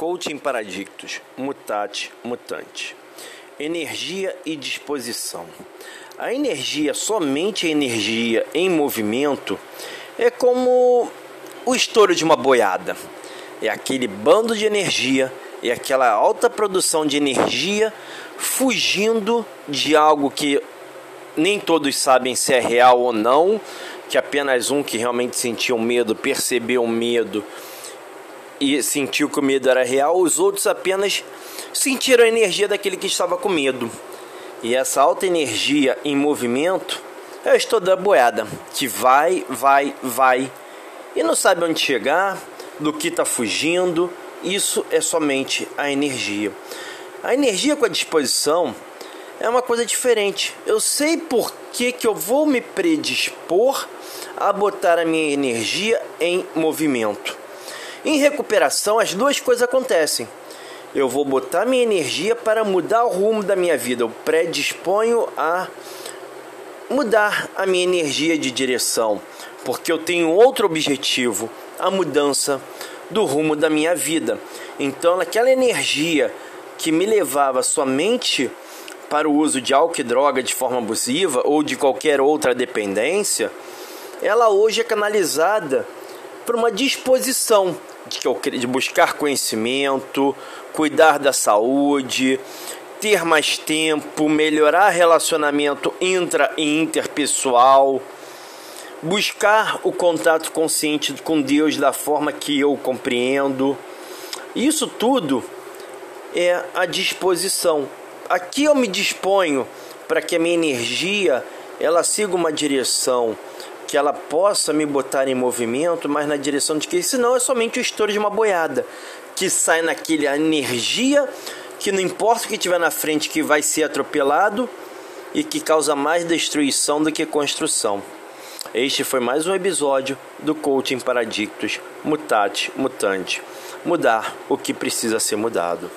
Coaching Paradictos, Mutate, Mutante. Energia e disposição. A energia, somente a energia em movimento, é como o estouro de uma boiada. É aquele bando de energia, é aquela alta produção de energia fugindo de algo que nem todos sabem se é real ou não, que apenas um que realmente sentiu medo percebeu o medo e sentiu que o medo era real, os outros apenas sentiram a energia daquele que estava com medo. E essa alta energia em movimento é o estouro da boiada, que vai, vai, vai e não sabe onde chegar, do que está fugindo. Isso é somente a energia. A energia com a disposição é uma coisa diferente. Eu sei por que, que eu vou me predispor a botar a minha energia em movimento. Em recuperação, as duas coisas acontecem. Eu vou botar minha energia para mudar o rumo da minha vida. Eu predisponho a mudar a minha energia de direção, porque eu tenho outro objetivo, a mudança do rumo da minha vida. Então, aquela energia que me levava somente para o uso de álcool e droga de forma abusiva ou de qualquer outra dependência, ela hoje é canalizada por uma disposição de, de buscar conhecimento, cuidar da saúde, ter mais tempo, melhorar relacionamento intra e interpessoal, buscar o contato consciente com Deus da forma que eu compreendo. Isso tudo é a disposição. Aqui eu me disponho para que a minha energia ela siga uma direção que ela possa me botar em movimento, mas na direção de que senão é somente o estouro de uma boiada que sai naquele energia que não importa o que tiver na frente que vai ser atropelado e que causa mais destruição do que construção. Este foi mais um episódio do Coaching Paradictos Mutante. Mudar o que precisa ser mudado.